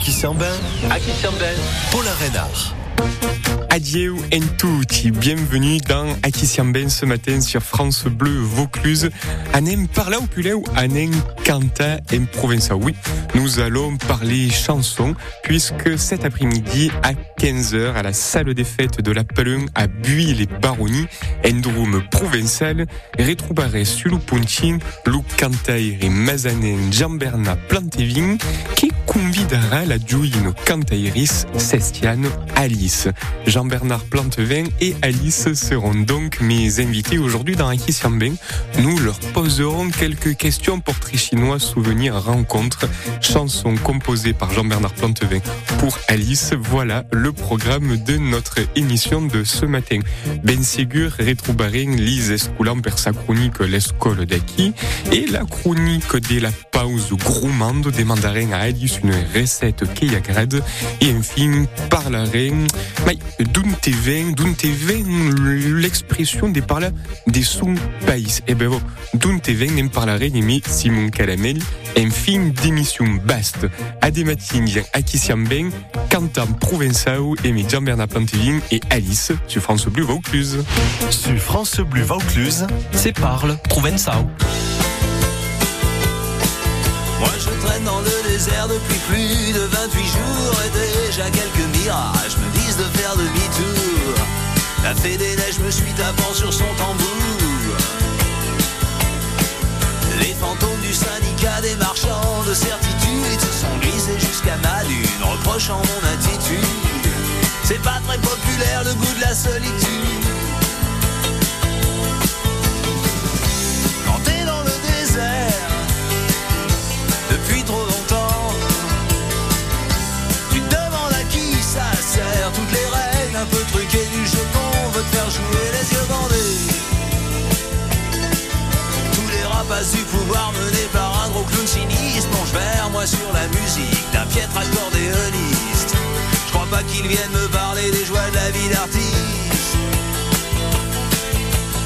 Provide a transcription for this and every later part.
qui s'en bain À qui s'en bain Paul Renard. Adieu en tout. bienvenue dans Akisiamben ce matin sur France Bleu Vaucluse. Anem parla ou anem canta en Provença. Oui, nous allons parler chansons puisque cet après-midi à 15h à la salle des fêtes de la Palun à Buis-les-Baronnies, Endrum provençal, retrouvare sulupunchin, lu cantaire mazanen Jamberna Plantevin, qui convidera la giuino cantairis Sestiano Ali. Jean-Bernard Plantevin et Alice seront donc mes invités aujourd'hui dans Aki Nous leur poserons quelques questions portraits chinois, souvenirs, rencontres, chansons composées par Jean-Bernard Plantevin pour Alice. Voilà le programme de notre émission de ce matin. Ben Ségur, Rétroubaring, Lise Escoulan perd sa chronique L'escole d'Aki et la chronique de la pause groumande des mandarins à Alice, une recette Kayagrad et un film par la reine parlerons D'où te vient, d'où te vient l'expression des parla des son pays? Eh ben bon, d'où te vient, en parlerai de Simon Calamel, en fin d'émission baste. À des matins, à qui s'y bien, Quentin Provençal, et Jean-Bernard Plantevin et Alice sur France Bleu Vaucluse. Sur France Bleu Vaucluse, c'est parle Provençal. Moi je traîne dans le désert depuis plus de 28 jours et déjà La fée des neiges me suit tapant sur son tambour. Les fantômes du syndicat des marchands de certitude se sont glissés jusqu'à ma lune, reprochant mon attitude. C'est pas très populaire le goût de la solitude. Faire jouer les yeux bandés. Tous les rapaces du pouvoir menés par un gros clown sinistre plongent vers moi sur la musique d'un piètre accordéoniste. Je crois pas qu'ils viennent me parler des joies de la vie d'artiste.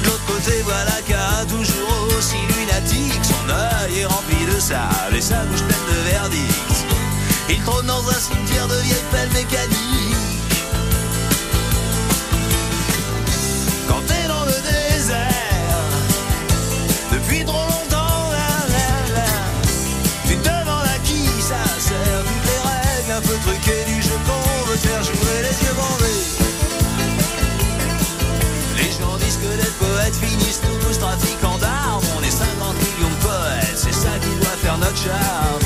L'autre côté, voilà qu'un toujours aussi lunatique, son œil est rempli de sable et sa bouche pleine de verdict. Il trône dans un cimetière de vieilles pelles mécaniques. Faire jouer les yeux bandés. Les gens disent que les poètes finissent tous trafiquants d'armes. On est 50 millions de poètes, c'est ça qui doit faire notre charme.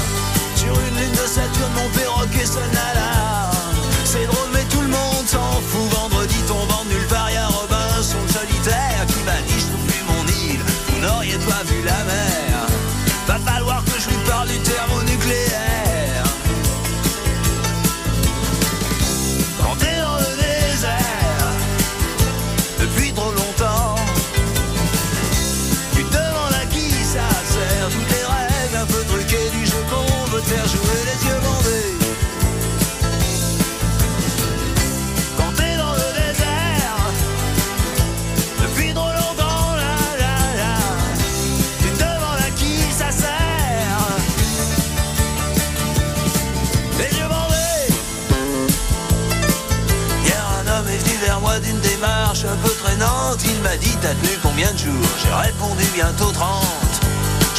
J'ai répondu bientôt 30.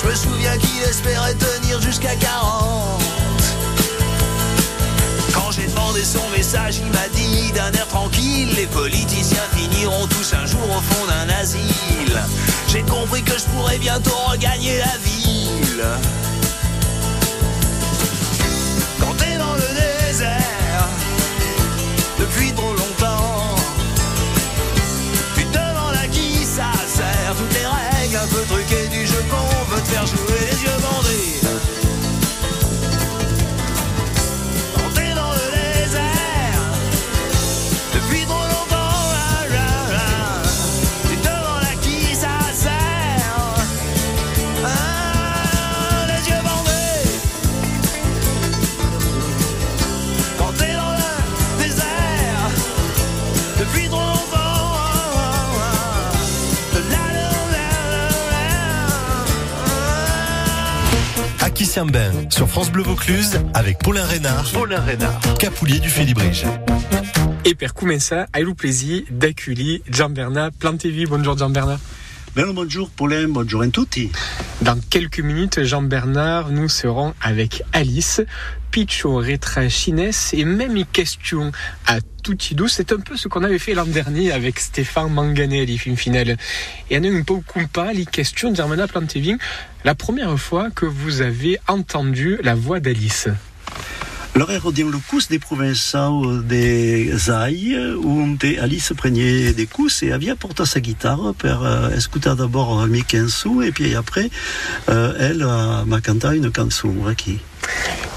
Je me souviens qu'il espérait tenir jusqu'à 40. Quand j'ai demandé son message, il m'a dit d'un air tranquille Les politiciens finiront tous un jour au fond d'un asile. J'ai compris que je pourrais bientôt regagner la ville. Quand t'es dans le désert, depuis trop Sur France Bleu Vaucluse avec Paulin Reynard, Paulin Reynard. capoulier du Félibrige. Et per commençar, ai le plaisir d'accueillir Gian-Bernard Plantevi. Bonjour Gian-Bernard. Bel bonjour Paulin, bonjour à tutti. Dans quelques minutes, Jean-Bernard, nous serons avec Alice, Picho Retra Chines et même question à tutti douce. C'est un peu ce qu'on avait fait l'an dernier avec Stéphane Manganelli, film final. Et un peu compas les questions Germana Plantevin. La première fois que vous avez entendu la voix d'Alice. Alors, ero diem le cus des provençaux des Zai, où on était Alice prenait des coups et avait porté sa guitare pour euh, écouter d'abord cançons et puis après, euh, elle euh, m'a canté une chanson, qui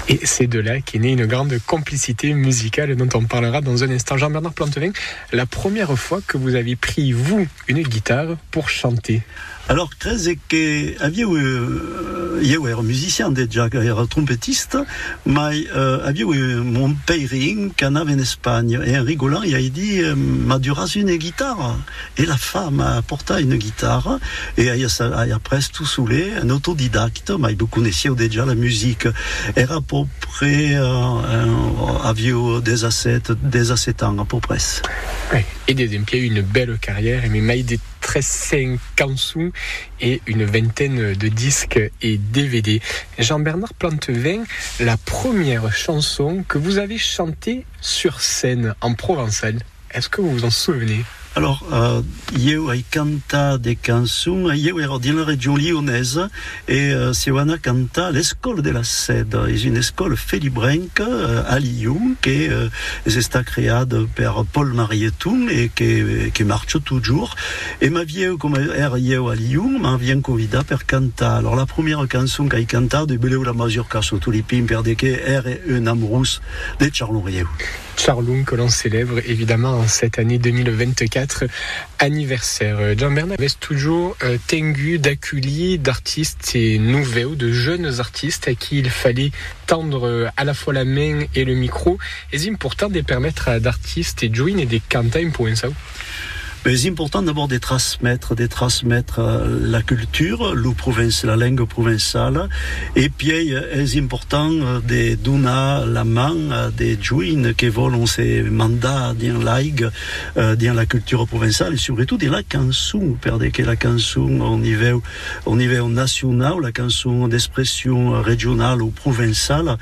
Et c'est de là qu'est née une grande complicité musicale dont on parlera dans un instant. Jean-Bernard Plantevin, la première fois que vous avez pris, vous, une guitare pour chanter? Alors, que havia eu era musicien déjà, era trompettiste, mais uh, havia eu mon peiring qu'en avait en Espagne. Et en rigolant, il a dit, uh, m'a duras une guitare. Et la femme a porté une guitare, et elle a presque tout saoulé, un autodidacte, mais il connaissait déjà la musique. Era à peu près, uh, havia des assets, des assets ans à peu près? Ouais. Et des a une belle carrière, mais mai des 13 chansons et une vingtaine de disques et DVD. Jean-Bernard Plantevin, la première chanson que vous avez chantée sur scène en provençal, est-ce que vous vous en souvenez? Alors, euh, eu ai canta des chansons, eu ero dans la région lyonnaise et euh, si on a canta l'école de la Cède, c'est une école félibrenque euh, à Lyon qui euh, est créée par Paul Marieton et qui, qui marche toujours. Et ma vieille, comme er eu à Lyon, m'a bien convidé pour canta. Alors la première chanson qu'il canta de Beleu la Mazurka sur pins per de que er un amourous de Charlon Rieu. Charlon que l'on célèbre évidemment en cette année 2024 anniversaire. Jean-Bernard avait toujours euh, tengu d'accueillir d'artistes et nouveaux, de jeunes artistes à qui il fallait tendre euh, à la fois la main et le micro. Et important de permettre à d'artistes et de jouer et des cantines pour un. Mais c'est important d'abord de transmettre, de transmettre euh, la culture, la langue provençale, et puis euh, c'est important euh, de donner la main des jouins qui veulent ces mandats dans la dans la culture provençale et surtout dans la chanson, parce que la chanson au niveau, au niveau national, la chanson d'expression régionale ou provençale,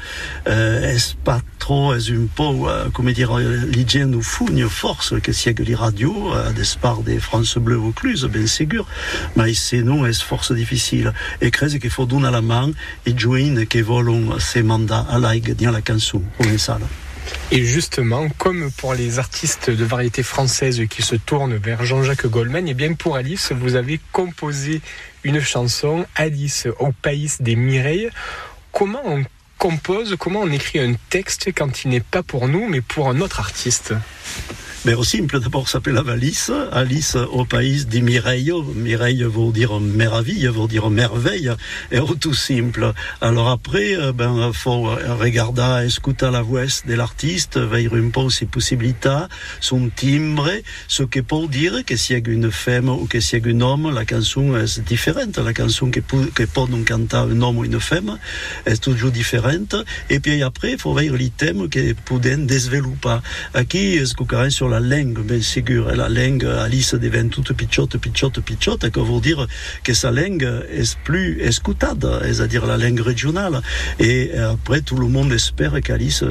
euh, est pas trop, est un peu, euh, comment dire, l'hygiène ou fou, une force que si les radios, euh, par des France Bleu Vaucluse, bien sûr, mais c'est non, est force difficile? Et crée qu'il faut donner la main et joindre qui veulent ces mandats à l'aide dans la chanson provençale. Et justement, comme pour les artistes de variété française qui se tournent vers Jean-Jacques Goldman, et bien pour Alice, vous avez composé une chanson, Alice au pays des Mireilles. Comment on compose, comment on écrit un texte quand il n'est pas pour nous, mais pour un autre artiste? Mais au simple, d'abord s'appelle la valise. Alice au pays dit Mireille. Mireille veut dire meraville, veut dire merveille. Et tout simple. Alors après, ben, faut regarder, écouter la voix de l'artiste, veiller un peu ses possibilités, son timbre, ce que pour dire que s'il y a une femme ou que s'il y a un homme, la chanson est différente. La chanson que, que peut nous canter un homme ou une femme est toujours différente. Et puis après, il faut veiller thèmes que peuvent développer. Aquí, est-ce que sur la langue, bien sûr. La langue, Alice devient toute pichotte, pichotte, et que veut dire que sa langue est plus écoutable, c'est-à-dire la langue régionale. Et après, tout le monde espère qu'Alice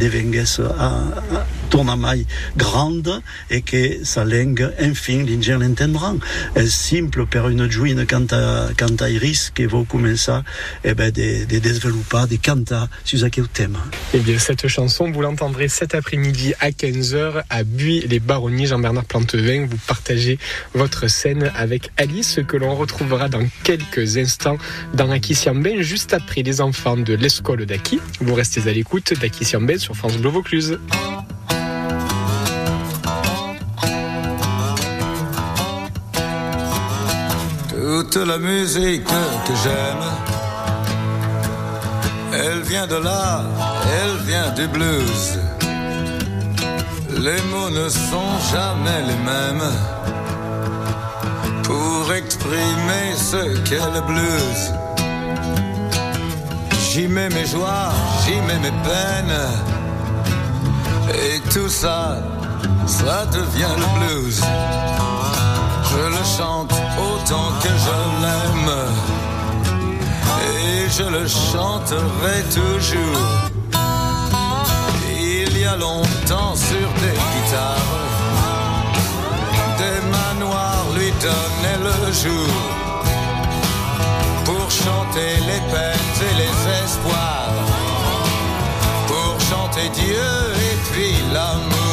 devienne à tournamaille grande et que sa langue, enfin, l'ingénieur l'entendra. C'est simple pour une jouine quand à, quand à Iris qui veut commencer, eh ben, de, de développer, de canter sur ce thème. Eh bien, cette chanson, vous l'entendrez cet après-midi à 15h à Buis les Baronnies. Jean-Bernard Plantevin, vous partagez votre scène avec Alice que l'on retrouvera dans quelques instants dans Aki Siamben, juste après les enfants de l'école d'Aki. Vous restez à l'écoute d'Aki sur France Bleu Vaucluse. Toute la musique que j'aime, elle vient de là, elle vient du blues. Les mots ne sont jamais les mêmes pour exprimer ce qu'est le blues. J'y mets mes joies, j'y mets mes peines. Et tout ça, ça devient le blues. Je le chante autant que je l'aime. Et je le chanterai toujours. Il y a longtemps sur des guitares, des manoirs lui donnaient le jour pour chanter les peines et les espoirs, pour chanter Dieu et puis l'amour.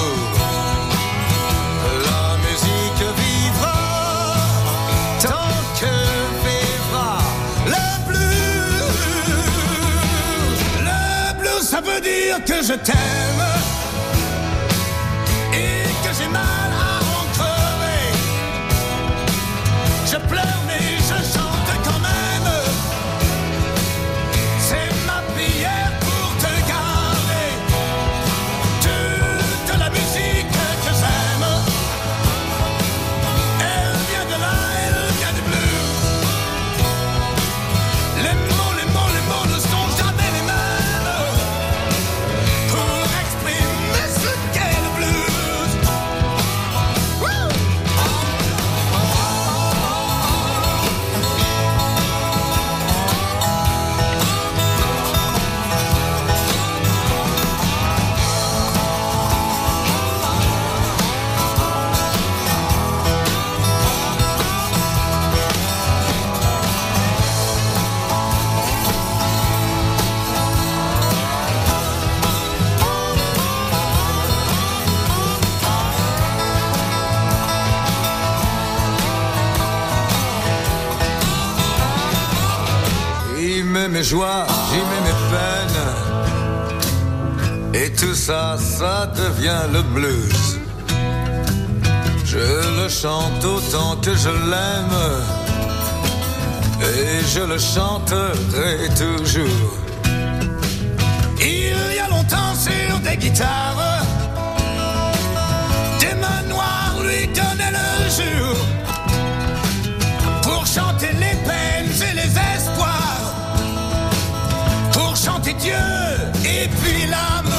Que je t'aime et que j'ai mal à en crever. Je pleure mets mes joies, j'y mets mes peines. Et tout ça, ça devient le blues. Je le chante autant que je l'aime. Et je le chanterai toujours. Il y a longtemps sur des guitares, des manoirs lui donnaient le jour Dieu et puis l'amour.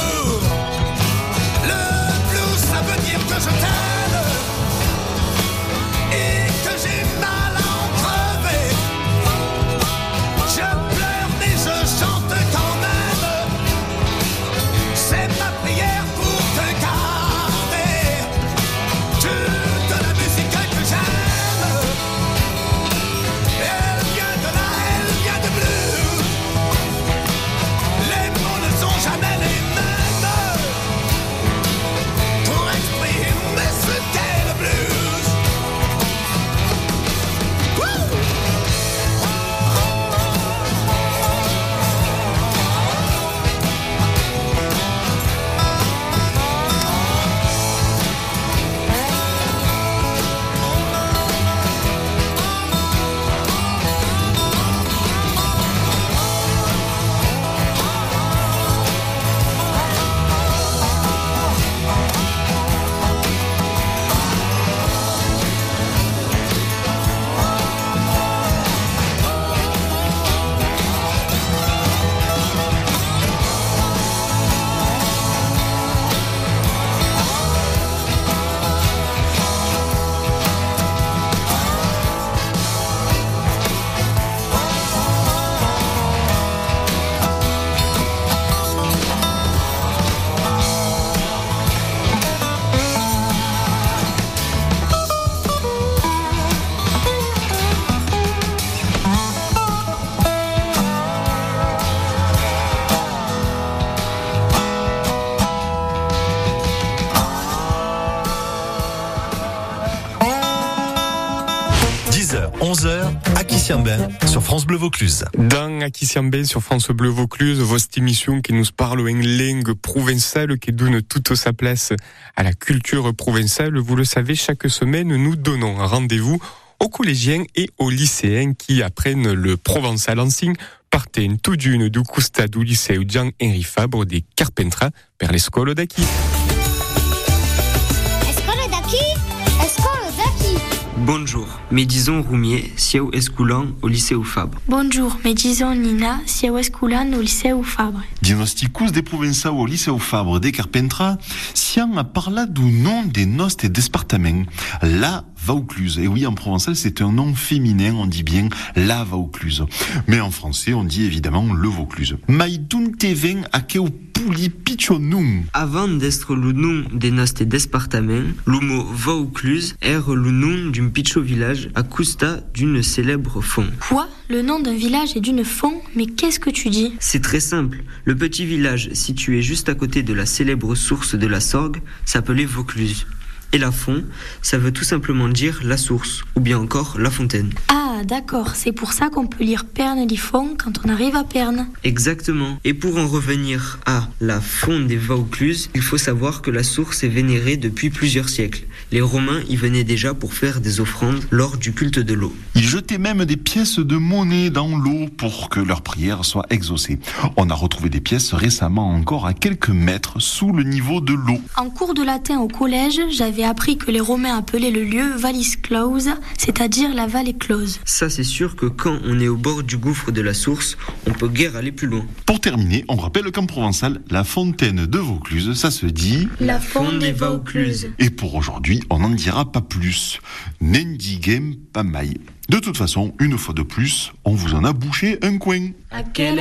Aquisiambin sur France Bleu Vaucluse. Dans Aquisiambin sur France Bleu Vaucluse, votre émission qui nous parle en langue provençale, qui donne toute sa place à la culture provençale. Vous le savez, chaque semaine, nous donnons rendez-vous aux collégiens et aux lycéens qui apprennent le provençal en signe partent tout d'une du Custa du lycée Jean Henri Fabre des Carpentras per d'acqui. Escola Bonjour, Mais disons Roumier, Siao Escoulan au lycée au Fabre. Bonjour, me disons Nina, siau esculan au liceu Fabre. Diagnosticus de Provençal au Liceu Fabre de Carpentras, sian a parlat du nom des nostres départements, la Vaucluse. Et oui, en provençal, c'est un nom féminin, on dit bien la Vaucluse. Mais en français, on dit évidemment le Vaucluse. Maïdoun teven a. Avant d'être le nom des nostres départements, le mot Vaucluse est le nom d'un picho village à Custa d'une célèbre fond. Quoi? Le nom d'un village et d'une fond Mais qu'est-ce que tu dis? C'est très simple. Le petit village situé juste à côté de la célèbre source de la Sorgue s'appelait Vaucluse. Et la fond, ça veut tout simplement dire la source, ou bien encore la fontaine. Ah, d'accord, c'est pour ça qu'on peut lire Perne du fond quand on arrive à Perne. Exactement. Et pour en revenir à la fonte des Vaucluse, il faut savoir que la source est vénérée depuis plusieurs siècles. Les Romains y venaient déjà pour faire des offrandes lors du culte de l'eau. Ils jetaient même des pièces de monnaie dans l'eau pour que leur prière soit exaucée. On a retrouvé des pièces récemment encore à quelques mètres sous le niveau de l'eau. En cours de latin au collège, j'avais appris que les Romains appelaient le lieu Vallis Close, c'est-à-dire la vallée close. Ça, c'est sûr que quand on est au bord du gouffre de la source, on peut guère aller plus loin. Pour terminer, on rappelle qu'en provençal, la fontaine de Vaucluse, ça se dit... La fonte des Vaucluse. Et pour aujourd'hui, on n'en dira pas plus. Nendigem pamai. De toute façon, une fois de plus, on vous en a bouché un coin. À quel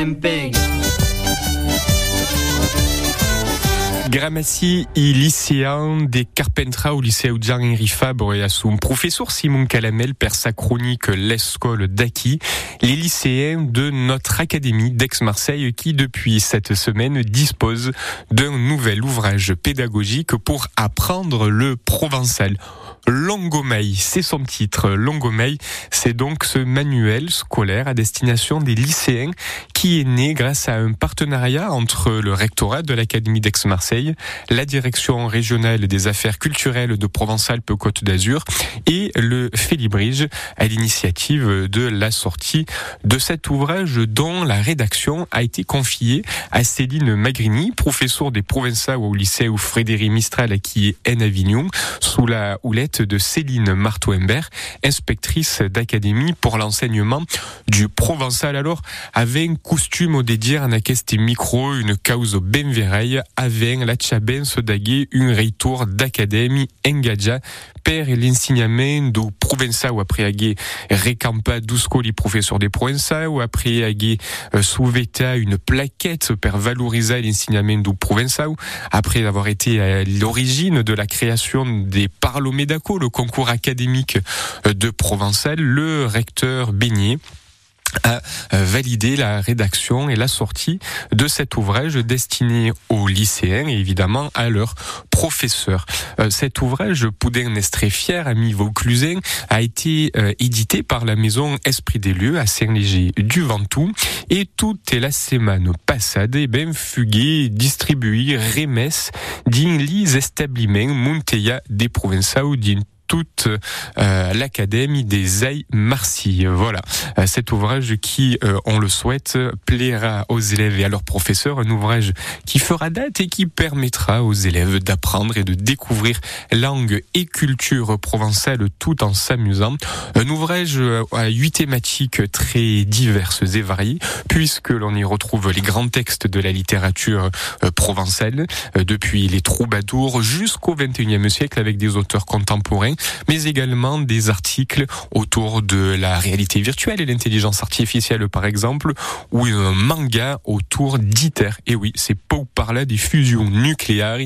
Gramassi i lycéen des Carpentras au lycée Jean-Henri Fabre et à son professeur Simon Calamel per sa chronique L'école d'Aki, les lycéens de notre académie d'Aix-Marseille qui depuis cette semaine dispose d'un nouvel ouvrage pédagogique pour apprendre le provençal. Longomeil, c'est son titre. Longomeil, c'est donc ce manuel scolaire à destination des lycéens qui est né grâce à un partenariat entre le rectorat de l'Académie d'Aix-Marseille, la direction régionale des affaires culturelles de Provence-Alpes-Côte d'Azur et le Félibrige à l'initiative de la sortie de cet ouvrage dont la rédaction a été confiée à Céline Magrini, professeure des Provençaux au lycée où Frédéric Mistral qui est en Avignon, sous la houlette de Céline Marteau-Imbert, inspectrice d'académie pour l'enseignement du provençal. Alors, avec un costume au dédié en aquest micro, une cause ben vereille, avec la tchaben se daguer un retour d'académie engadja per l'enseignement du provençal ou après aguer recampa d'uscoli professeur des provençal ou après aguer euh, souveta une plaquette per valoriser l'enseignement du provençal après avoir été à l'origine de la création des Le concours académique de Provençal, le recteur Beignet a validé la rédaction et la sortie de cet ouvrage destiné aux lycéens et évidemment à leurs professeurs. Euh, Cet ouvrage, Poudin est très fier, ami Vauclusin, a été euh, édité par la maison Esprit des lieux à Saint-Léger du Ventoux et tout est la semaine passade et ben fugué, distribué, remesse, din lis establiments Monteia des Provençaux din toute euh, l'Académie des Aïs Marcy. Voilà, Euh, cet ouvrage qui, euh, on le souhaite, plaira aux élèves et à leurs professeurs, un ouvrage qui fera date et qui permettra aux élèves d'apprendre et de découvrir langue et culture provençale tout en s'amusant. Un ouvrage euh, à huit thématiques très diverses et variées, puisque l'on y retrouve les grands textes de la littérature euh, provençale, depuis les troubadours jusqu'au XXIe siècle avec des auteurs contemporains mais également des articles autour de la réalité virtuelle et l'intelligence artificielle par exemple, ou un manga autour d'ITER. Et oui, c'est pour parler des fusions nucléaires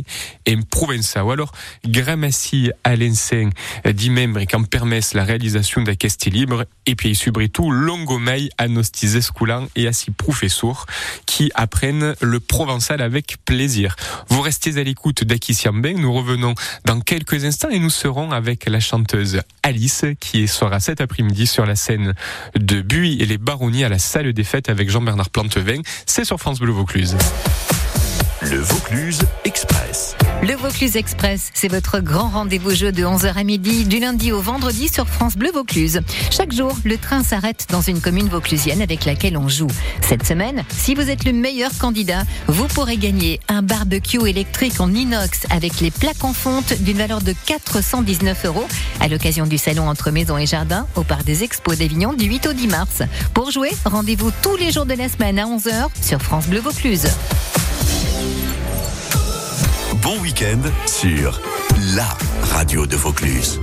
en Provençal. Alors, Gramassi à l'enseigne dit membres qui en permettent la réalisation d'aquesti libre, et puis surtout Longomei à nostis escoulants et à ses professeurs qui apprennent le provençal avec plaisir. Vous restez à l'écoute d'Aki Siambeng, nous revenons dans quelques instants et nous serons avec la chanteuse Alice qui sera cet après-midi sur la scène de Buis et les Baronnies à la salle des fêtes avec Jean-Bernard Plantevin. C'est sur France Bleu Vaucluse. Le Vaucluse. Express. Le Vaucluse Express, c'est votre grand rendez-vous jeu de 11h à midi, du lundi au vendredi sur France Bleu Vaucluse. Chaque jour, le train s'arrête dans une commune vauclusienne avec laquelle on joue. Cette semaine, si vous êtes le meilleur candidat, vous pourrez gagner un barbecue électrique en inox avec les plaques en fonte d'une valeur de 419 euros à l'occasion du salon entre maison et jardin au parc des expos d'Avignon du 8 au 10 mars. Pour jouer, rendez-vous tous les jours de la semaine à 11h sur France Bleu Vaucluse. Bon week-end sur la radio de Vaucluse.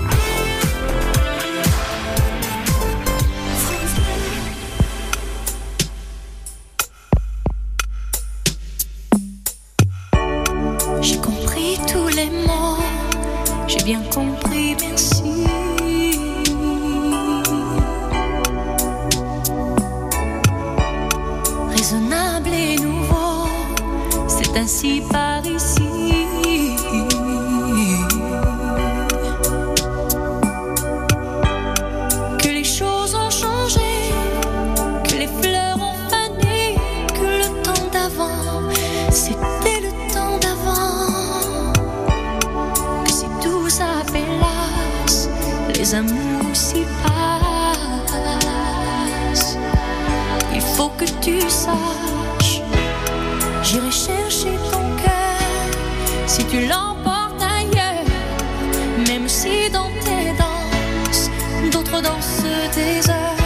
J'ai compris tous les mots, j'ai bien compris, amours s'y passent. Il faut que tu saches, j'irai chercher ton cœur si tu l'emportes ailleurs, même si dans tes danses, d'autres dansent des heures.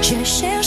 J'irai chercher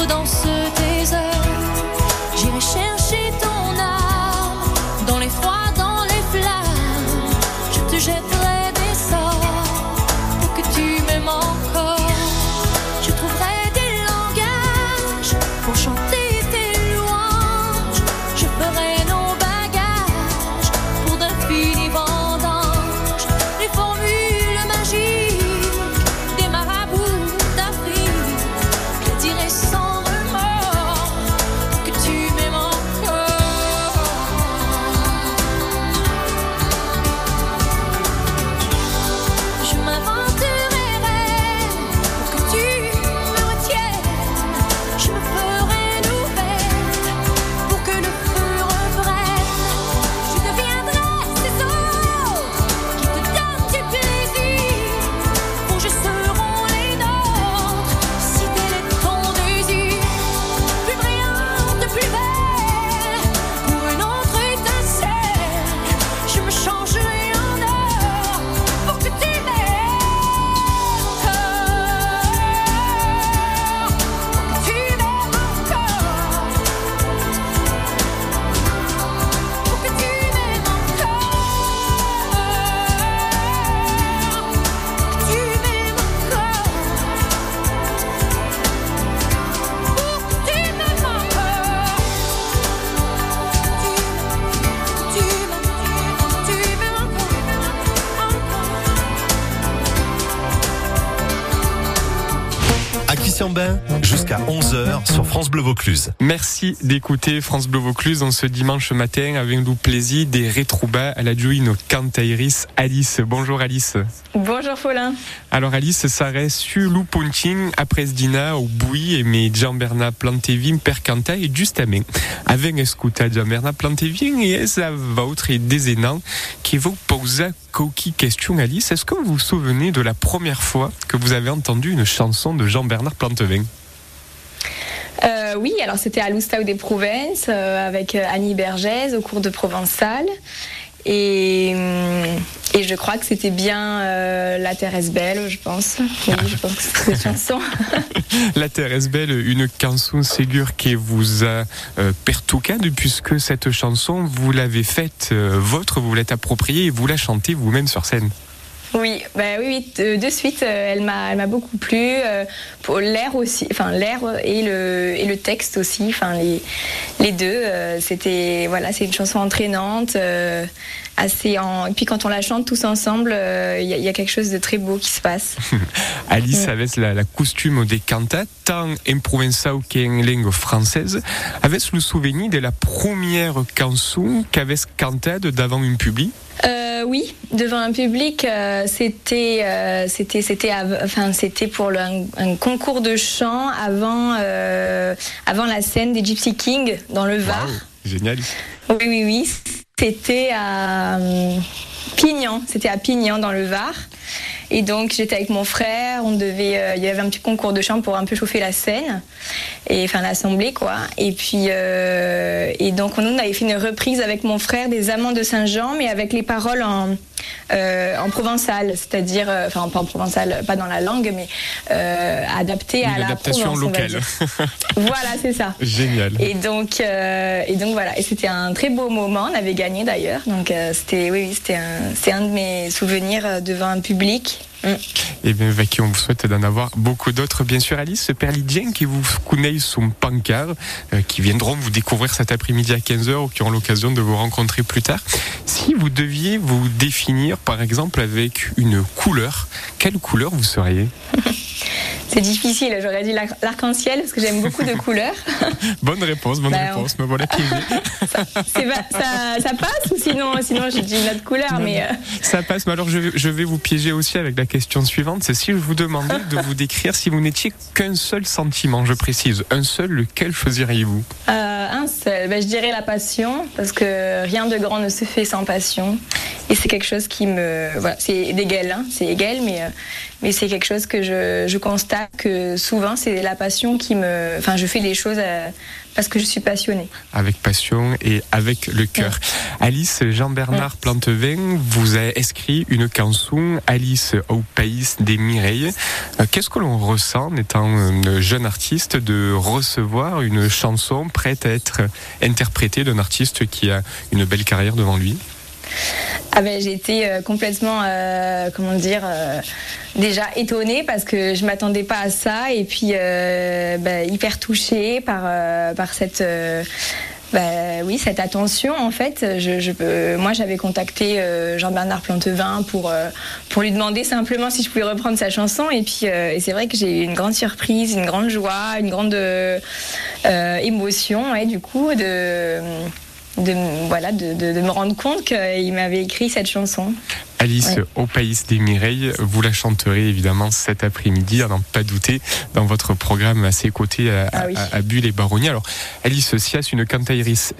d'autres dansent tes Jusqu'à 11h sur France Bleu Vaucluse. Merci d'écouter France Bleu Vaucluse en ce dimanche matin avec nous plaisir des rétroubas à la Juino Cantairis Alice. Bonjour Alice. Bonjour Paulin. Alors Alice, ça reste sur Louponting, après Dina, au Bouy, et mes Jean-Bernard Plantevin, Père Canta et Justement. Avec escuta Jean-Bernard Plantevin et ça va autre et des énans qui vous posent coquille question Alice? Est-ce que vous vous souvenez de la première fois que vous avez entendu une chanson de Jean-Bernard Plantevin? Euh, oui, alors c'était à Loustau des Prouvences euh, avec euh, Annie Bergès au cours de Provençal. Et, hum, et je crois que c'était bien euh, La Terre est belle, je pense. Oui, je pense que c'est cette chanson. La Terre est belle, une chanson ségur qui vous a euh, pertuqué puisque cette chanson, vous l'avez faite euh, votre, vous l'êtes appropriée et vous la chantez vous-même sur scène. Oui, bah oui, de, suite, euh, elle m'a, elle m'a beaucoup plu. euh, pour l'air aussi, enfin l'air et le et le texte aussi, enfin les deux. euh, c'était voilà, c'est une chanson entraînante, assez en. Et puis quand on la chante tous ensemble, euh, il y, a- il y a quelque chose de très beau qui se passe. Alice avec la, la costume des cantats, tant en provençal qu'en langue française, avec le souvenir de la première chanson qu'avait cantée devant une public? Euh, oui, devant un public, euh, c'était, euh, c'était, c'était, enfin, c'était pour le- un, un concours de chant avant, euh, avant la scène des Gypsy Kings dans le Var. Génial. Oui, oui, oui. C'était à euh, Pignan. C'était à Pignan dans le Var. Et donc j'étais avec mon frère. On devait, euh, il y avait un petit concours de chant pour un peu chauffer la scène et enfin l'assemblée quoi. Et puis euh, et donc on, on avait fait une reprise avec mon frère des Amants de Saint-Jean, mais avec les paroles en euh, en provençal, c'est-à-dire, euh, enfin pas en provençal, pas dans la langue, mais euh, adapté à Une la adaptation Provence, locale. Voilà, c'est ça. Génial. Et donc, et donc voilà, et c'était un très beau moment. On avait gagné d'ailleurs, donc c'était, oui, c'était un, c'est un de mes souvenirs devant un public. Mm. Et bien, avec qui on vous souhaite d'en avoir beaucoup d'autres. Bien sûr, Alice, Perlidien, qui vous connaissent son pancart, euh, qui viendront vous découvrir cet après-midi à 15h ou qui auront l'occasion de vous rencontrer plus tard. Si vous deviez vous définir, par exemple, avec une couleur, quelle couleur vous seriez? C'est difficile. J'aurais dit l'arc- l'arc-en-ciel parce que j'aime beaucoup de couleurs. Bonne réponse, bonne Bah, réponse. Me voilà piégé. Pas- ça, ça passe ou sinon, sinon je dis une autre couleur, mais. euh, Ça passe, mais alors je vais, je vais vous piéger aussi avec la question suivante. C'est si je vous demandais de vous décrire si vous n'étiez qu'un seul sentiment, je précise, un seul, lequel choisiriez-vous? Euh, un seul, Ben, je dirais la passion, parce que rien de grand ne se fait sans passion. Et c'est quelque chose qui me. Voilà, c'est d'égal, hein, c'est égal, mais, euh, mais c'est quelque chose que je, je constate que souvent, c'est la passion qui me. Enfin, je fais des choses euh, parce que je suis passionnée. avec passion et avec le cœur. Alice Jean-Bernard Plantevin vous a écrit une chanson, Alice au pays des Mireilles. Euh, Qu'est-ce que l'on ressent en étant une jeune artiste de recevoir une chanson prête à être interprétée d'un artiste qui a une belle carrière devant lui? Ah ben, euh, complètement, euh, comment dire, euh, déjà étonnée parce que je m'attendais pas à ça et puis ben, hyper touchée par, par cette. ben, oui, cette attention en fait. Je, moi, j'avais contacté Jean-Bernard Plantevin pour pour lui demander simplement si je pouvais reprendre sa chanson et puis c'est vrai que j'ai eu une grande surprise, une grande joie, une grande émotion, du coup, de de, voilà, de, de- de me rendre compte qu'il m'avait écrit cette chanson. Alice Ouais. au pays des Mireilles, vous la chanterez évidemment cet après-midi, à n'en pas douter, dans votre programme à ses côtés à, Ah oui. à, à Bulle et Baronnier. Alors, Alice Sias, une cantairis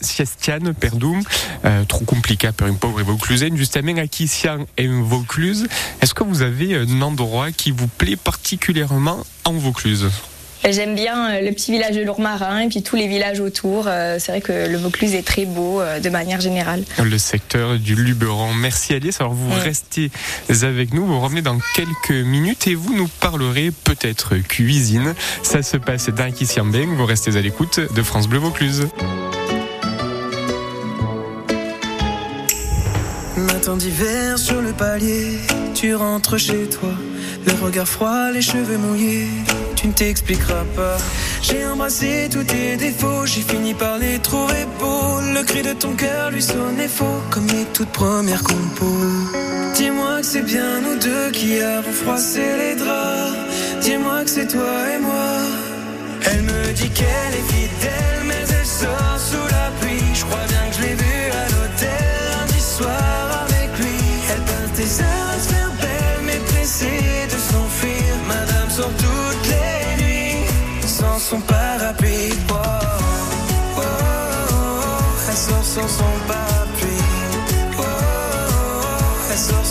siestiane, perdum, euh, trop compliqué pour une pauvre Vauclusaine, justement à qui sian et Vaucluse. Est-ce que vous avez un endroit qui vous plaît particulièrement en Vaucluse? J'aime bien euh, le petit village de Lourmarin et puis tous les villages autour. Euh, C'est vrai que le Vaucluse est très beau euh, de manière générale. le secteur du Luberon. Merci Alice. Alors vous restez avec nous, vous revenez dans quelques minutes et vous nous parlerez peut-être cuisine. Ça se passe dans Kissiambeng. Vous restez à l'écoute de France Bleu Vaucluse. Matin d'hiver sur le palier, tu rentres chez toi. Le regard froid, les cheveux mouillés, tu ne t'expliqueras pas. J'ai embrassé tous tes défauts, j'ai fini par les trouver beaux. Le cri de ton cœur lui sonnait faux, comme les toutes premières compos. Dis-moi que c'est bien nous deux qui avons froissé les draps. Dis-moi que c'est toi et moi. Elle me dit qu'elle est fidèle, mais elle sort sous la pluie. Je crois bien que je l'ai vue à l'hôtel lundi soir avec lui. Elle peint tes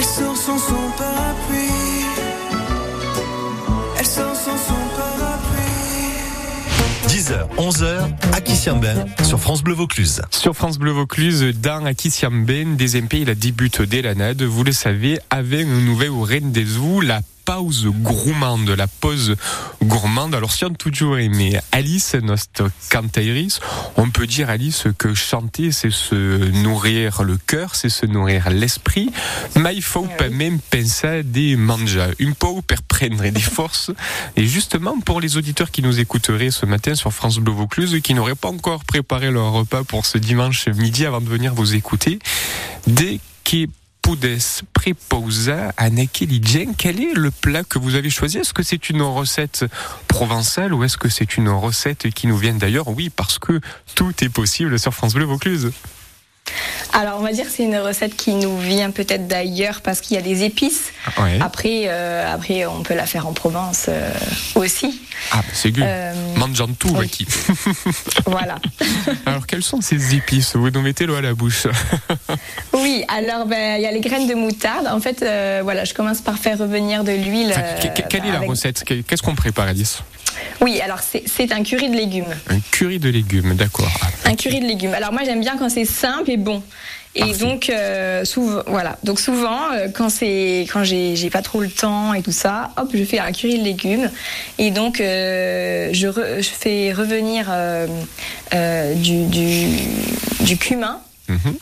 Elle sort sans son parapluie. Elle sort sans son parapluie. 10h, 11h, à Kissiambin, sur France Bleu Vaucluse. Sur France Bleu Vaucluse, dans Akisiamben, des MP, il a débute dès l'année, vous le savez, avec une nouvelle reine des eaux, la pause gourmande, la pause gourmande. Alors, si on a toujours aimé Alice, notre cantairis, on peut dire, Alice, que chanter, c'est se nourrir le cœur, c'est se nourrir l'esprit, mais il faut pas même penser des manjas, un peu pour prendre des forces. Et justement, pour les auditeurs qui nous écouteraient ce matin sur France Bleu Vaucluse, qui n'auraient pas encore préparé leur repas pour ce dimanche midi avant de venir vous écouter, dès que Pudes preposa a Lidjen, quel est le plat que vous avez choisi? Est-ce que c'est une recette provençale ou est-ce que c'est une recette qui nous vient d'ailleurs? Oui, parce que tout est possible sur France Bleu Vaucluse. Alors, on va dire que c'est une recette qui nous vient peut-être d'ailleurs parce qu'il y a des épices. Ouais. Après, euh, après, on peut la faire en Provence euh, aussi. Ah, bah, c'est good. Euh, Mangeant tout, Waki. Voilà. Alors, quelles sont ces épices? Vous nous mettez l'eau à la bouche. Oui, alors ben, il y a les graines de moutarde. En fait, euh, voilà, je commence par faire revenir de l'huile. Que- que- Quelle est la avec- recette? Qu'est-ce qu'on prépare, Alice? Oui, alors c'est un curry de légumes. Un curry de légumes, d'accord. Un curry de légumes. Alors moi j'aime bien quand c'est simple et bon. Et donc euh, souvent, voilà. Donc souvent euh, quand c'est quand j'ai pas trop le temps et tout ça, hop, je fais un curry de légumes. Et donc euh, je, re- je fais revenir du, du du cumin, mhm.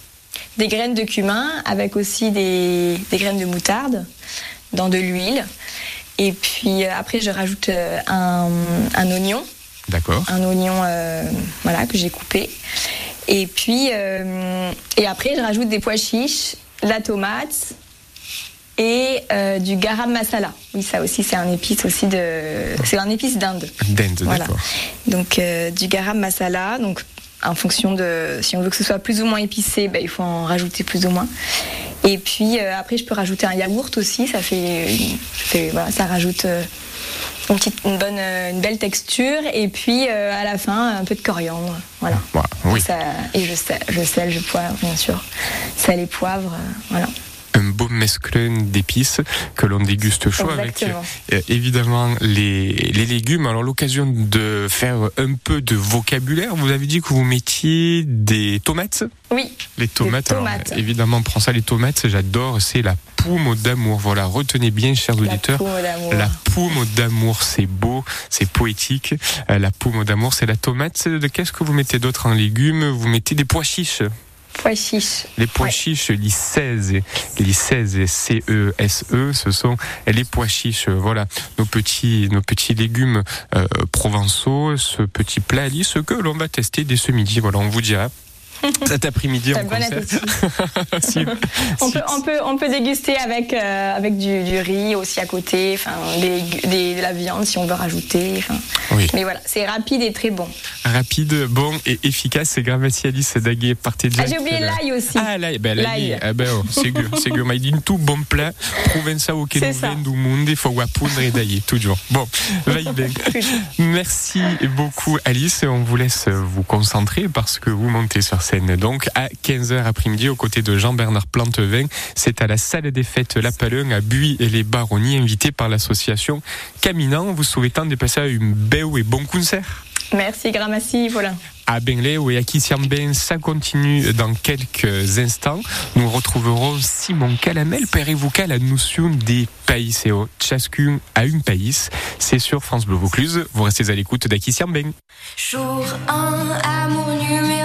des graines de cumin avec aussi des, des graines de moutarde dans de l'huile. Et puis euh, après je rajoute euh, un, un oignon D'accord. un oignon euh, voilà, que j'ai coupé. Et puis, et après, je rajoute des pois chiches, la tomate et euh, du garam masala. Oui, ça aussi, c'est un épice aussi de. C'est un épice d'Inde. D'Inde, Voilà. d'accord. Donc, euh, du garam masala. Donc, en fonction de. Si on veut que ce soit plus ou moins épicé, ben, il faut en rajouter plus ou moins. Et puis, euh, après, je peux rajouter un yaourt aussi. Ça fait. ça fait- voilà, ça rajoute. euh, une, petite, une bonne, euh, une belle texture et puis à la fin un peu de coriandre, voilà. Voilà, oui. Ça- et je sel, je sel, je poivre bien sûr, sel et poivre, voilà. Un beau mesclun d'épices que l'on déguste chaud avec euh, évidemment les, les légumes. Alors l'occasion de faire un peu de vocabulaire, vous avez dit que vous mettiez des tomates? Oui. les tomates, alors, tomates. évidemment, on prend ça, les tomates, j'adore, c'est la paume d'amour. Voilà, retenez bien, chers La auditeurs. La paume d'amour, c'est beau, c'est poétique. Euh, la paume d'amour, c'est la tomate. Qu'est-ce que vous mettez d'autre en légumes? Vous mettez des pois chiches. Pois chiches. Les pois Ouais. chiches, les 16, les 16, C-E-S-E, ce sont les pois chiches. Voilà, nos petits, nos petits légumes euh, provençaux, ce petit plat Alice que l'on va tester dès ce midi. Voilà, on vous dira. Cet après-midi, le bon On peut, on peut, on peut déguster avec, euh, avec du, du riz aussi à côté, enfin, des, des- de la viande si on veut rajouter. Oui. Mais voilà, c'est rapide et très bon. Rapide, bon et efficace. C'est Alice Daguet. Partez Ah, direct. j'ai oublié là. l'ail aussi. Ah, l'ail, ben, l'ail, L'ail. ah, ben, oh, c'est gur, c'est gur. Mais tout bon plat, provençal ça. vient du monde, il faut apprendre et d'ailler, toujours. Bon, va. Merci beaucoup Alice, on vous laisse vous concentrer parce que vous montez sur scène donc à 15h après-midi aux côtés de Jean-Bernard Plantevin. C'est à la salle des fêtes La Palun à Buis et les Baronnies, invité par l'association Caminant, vous souhaitant de passer à une belle et bon concert? Merci, Gramassi, voilà. À Benlé et à Kissiamben, ça continue dans quelques instants. Nous retrouverons Simon Calamel. Pérez-vous qu'à la notion des pays et au chacun à une pays. C'est sur France Bleu Vaucluse. Vous restez à l'écoute d'Akissiamben. Jour 1, amour numéro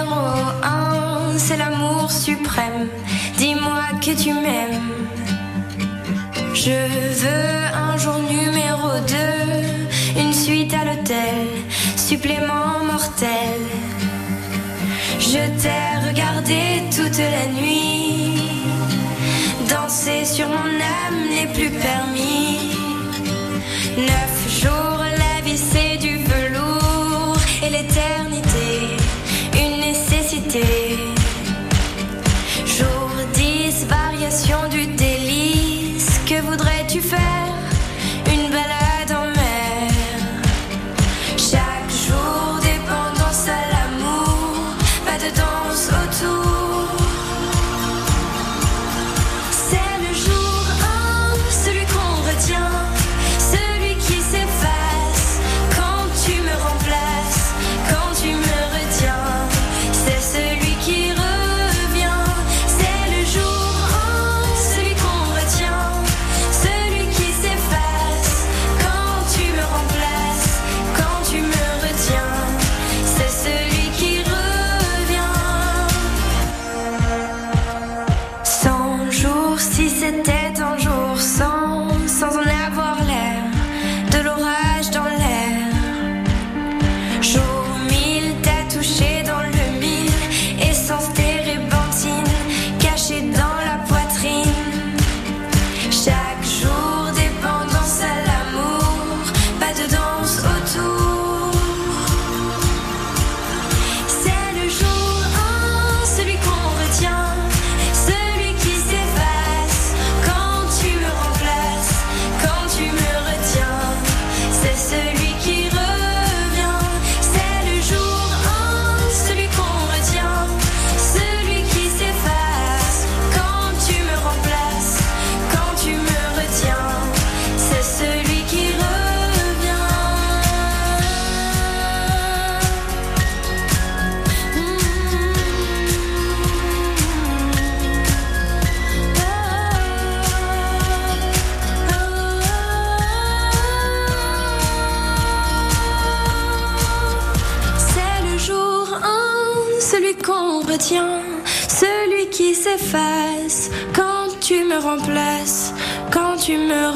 1, c'est l'amour suprême. Dis-moi que tu m'aimes. Je veux un jour numéro 2, une suite à l'hôtel, supplément mortel. Je t'ai regardé toute la nuit, danser sur mon âme n'est plus permis. Neuf jours,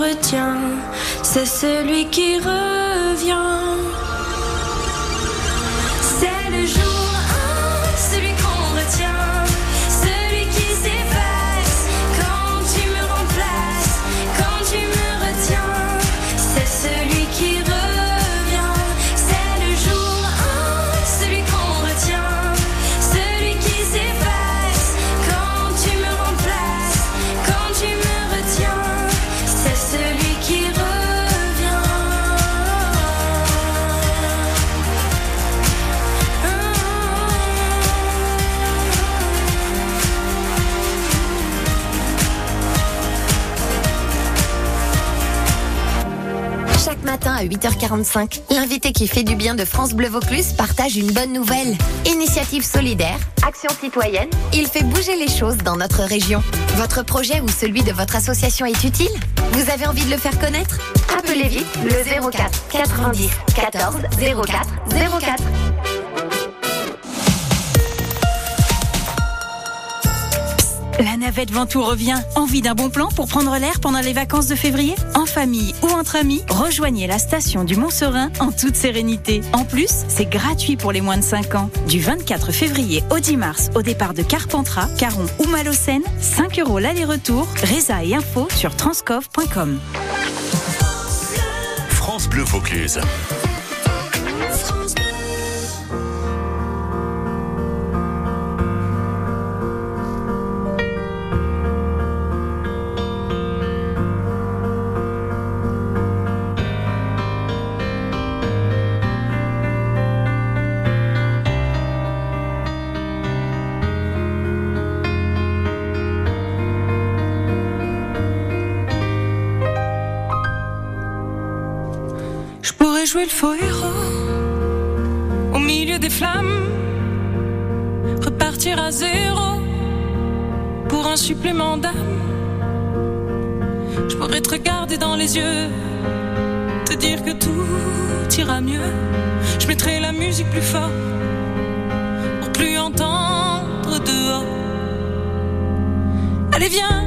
retiens. C'est celui qui revient. Matin à 8h45, l'invité qui fait du bien de France Bleu Vaucluse partage une bonne nouvelle. Initiative solidaire, action citoyenne, il fait bouger les choses dans notre région. Votre projet ou celui de votre association est utile? Vous avez envie de le faire connaître? Appelez vite le 04 90 14 04 04. La navette Ventoux revient. Envie d'un bon plan pour prendre l'air pendant les vacances de février? En famille ou entre amis, rejoignez la station du Mont-Serein en toute sérénité. En plus, c'est gratuit pour les moins de 5 ans. Du 24 février au 10 mars, au départ de Carpentras, Caron ou Malocène, 5 euros l'aller-retour. Résa et info sur transcov.com. France Bleu Vaucluse. Pour un supplément d'âme. Je pourrais te regarder dans les yeux, te dire que tout ira mieux. Je mettrai la musique plus fort pour plus entendre dehors. Allez, viens,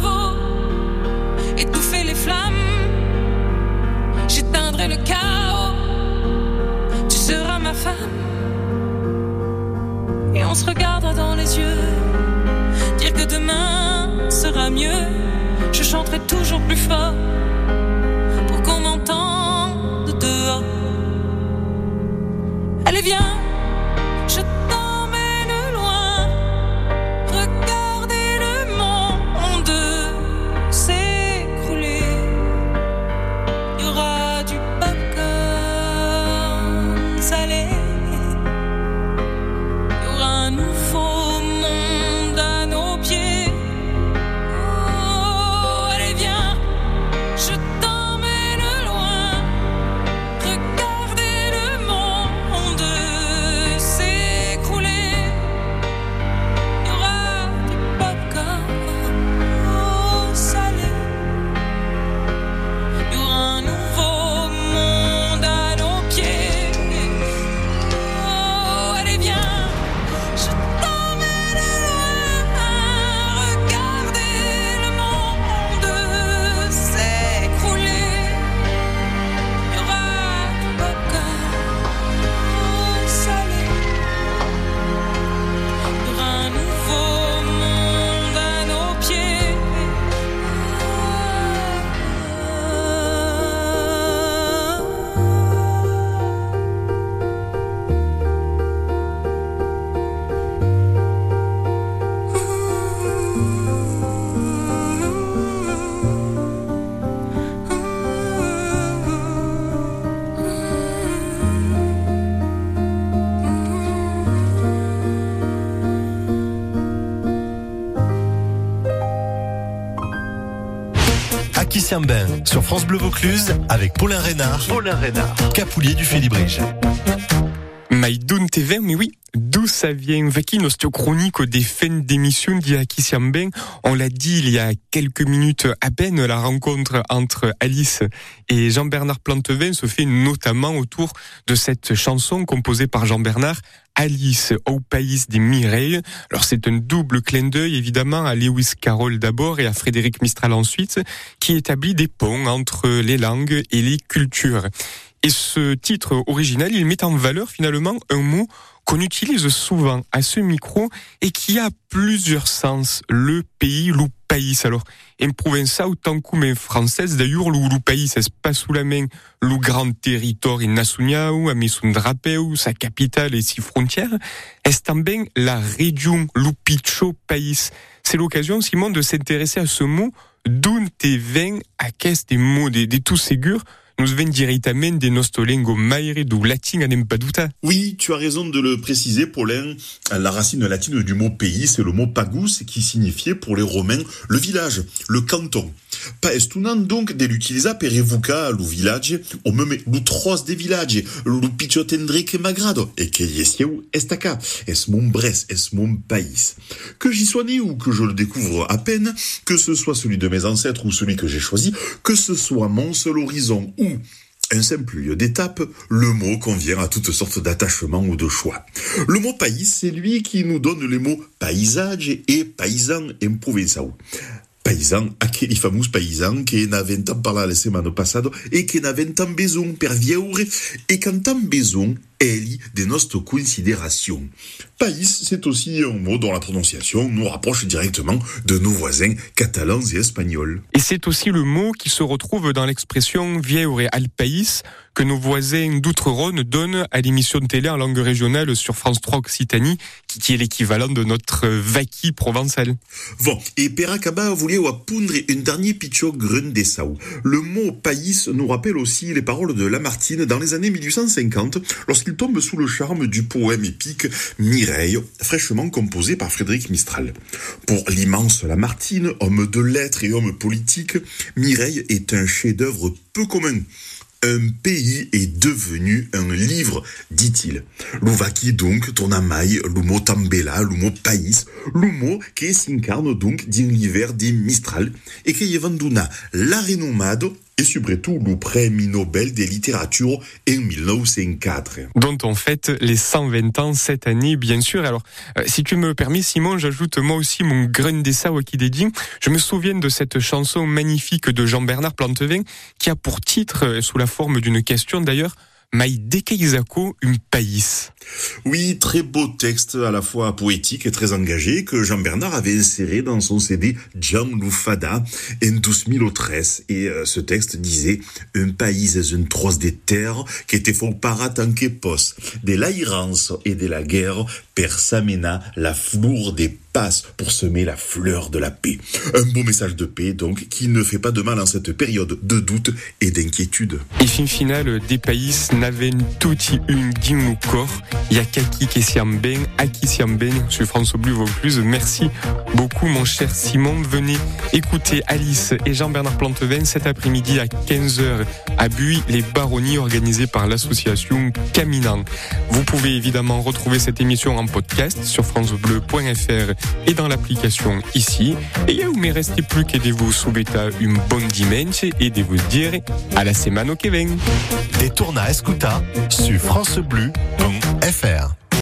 Le chaos. Tu seras ma femme. Et on se regardera dans les yeux. Dire que demain sera mieux. Je chanterai toujours plus fort. Sur France Bleu Vaucluse avec Paulin Reynard. Paulin Reynard. Capoulier du Félibrige. Maïdoun TV, mais oui, 12 D'où ça vient? Vaki, notre chronique des fins d'émission d'Iaki Siamben. On l'a dit il y a quelques minutes à peine, la rencontre entre Alice et Jean-Bernard Plantevin se fait notamment autour de cette chanson composée par Jean-Bernard, Alice au pays des Mireilles. Alors c'est un double clin d'œil évidemment à Lewis Carroll d'abord et à Frédéric Mistral ensuite, qui établit des ponts entre les langues et les cultures. Et ce titre original, il met en valeur finalement un mot qu'on utilise souvent à ce micro et qui a plusieurs sens. Le pays, le pays. Alors, en provençal, autant que française, d'ailleurs, le pays, ça se passe sous la main, le grand territoire national, à son sa capitale et ses frontières, est también la région, le picho pays? C'est l'occasion, Simon, de s'intéresser à ce mot, d'où te vient à qu'est-ce des mots, des, des ségur, nous ven directament de nostro lingua maire du latin anem paduta. Oui, tu as raison de le préciser, Paulin. La racine latine du mot pays, c'est le mot pagus, qui signifiait pour les Romains le village, le canton. Pa estunan donc de l'utiliser per evocar le village, o même le tros de village, le pichotendre que m'agrado, et que yesieu estaca, es mon Brest, es mon pays. Que j'y sois né ou que je le découvre à peine, que ce soit celui de mes ancêtres ou celui que j'ai choisi, que ce soit mon seul horizon ou un simple lieu d'étape, le mot convient à toutes sortes d'attachements ou de choix. Le mot pays, c'est lui qui nous donne les mots paysage et paysan provençal. Paysan, aquele fameux paysan que n'avait tant parlé la semaine passée et que n'avait tant besoin per vieure et quand tant besoin, elle de notre considération. Pays, c'est aussi un mot dont la prononciation nous rapproche directement de nos voisins catalans et espagnols. Et c'est aussi le mot qui se retrouve dans l'expression vieure al país que nos voisins d'Outre-Rhône donnent à l'émission de télé en langue régionale sur France 3 Occitanie, qui, est l'équivalent de notre vaki provençal. Bon, et Peracaba voulait apprendre un dernier des sao. Le mot pays nous rappelle aussi les paroles de Lamartine dans les années 1850, lorsqu'il tombe sous le charme du poème épique Mireille, fraîchement composé par Frédéric Mistral. Pour l'immense Lamartine, homme de lettres et homme politique, Mireille est un chef-d'œuvre peu commun. Un pays est devenu un livre, dit-il. L'Ouvaki donc le mot tambela, pays, le mot qui s'incarne donc dans l'hiver des Mistral et qui est venduna la renomade et surtout le prix Nobel de littérature en 1904. Dont on fête les 120 ans cette année, bien sûr. Alors, euh, si tu me permets, Simon, j'ajoute moi aussi mon grain d'essa qui dédie. Je me souviens de cette chanson magnifique de Jean-Bernard Plantevin qui a pour titre, euh, sous la forme d'une question d'ailleurs, Mai Dekeizako, une païs. Oui, très beau texte à la fois poétique et très engagé que Jean-Bernard avait inséré dans son CD Jean Lufada en 2013. Et euh, ce texte disait Un pays est une trosse des terres qui était fort para tant que pos, de l'airance et de la guerre, per samena la flour des passes pour semer la fleur de la paix. Un beau message de paix, donc, qui ne fait pas de mal en cette période de doute et d'inquiétude. Et fin final, des pays n'avaient tutti din corps. Yakaki Kessiamben, Aki Siamben sur France Bleu Vaucluse. Merci beaucoup, mon cher Simon. Venez écouter Alice et Jean-Bernard Plantevin cet après-midi à 15h à Buis, les baronnies organisées par l'association Caminant. Vous pouvez évidemment retrouver cette émission en podcast sur francebleu.fr et dans l'application ici. Et il ne me reste plus de vous souhaiter une bonne dimanche et de vous dire à la semaine au Kevin. Des tournas escuta sur francebleu.fr.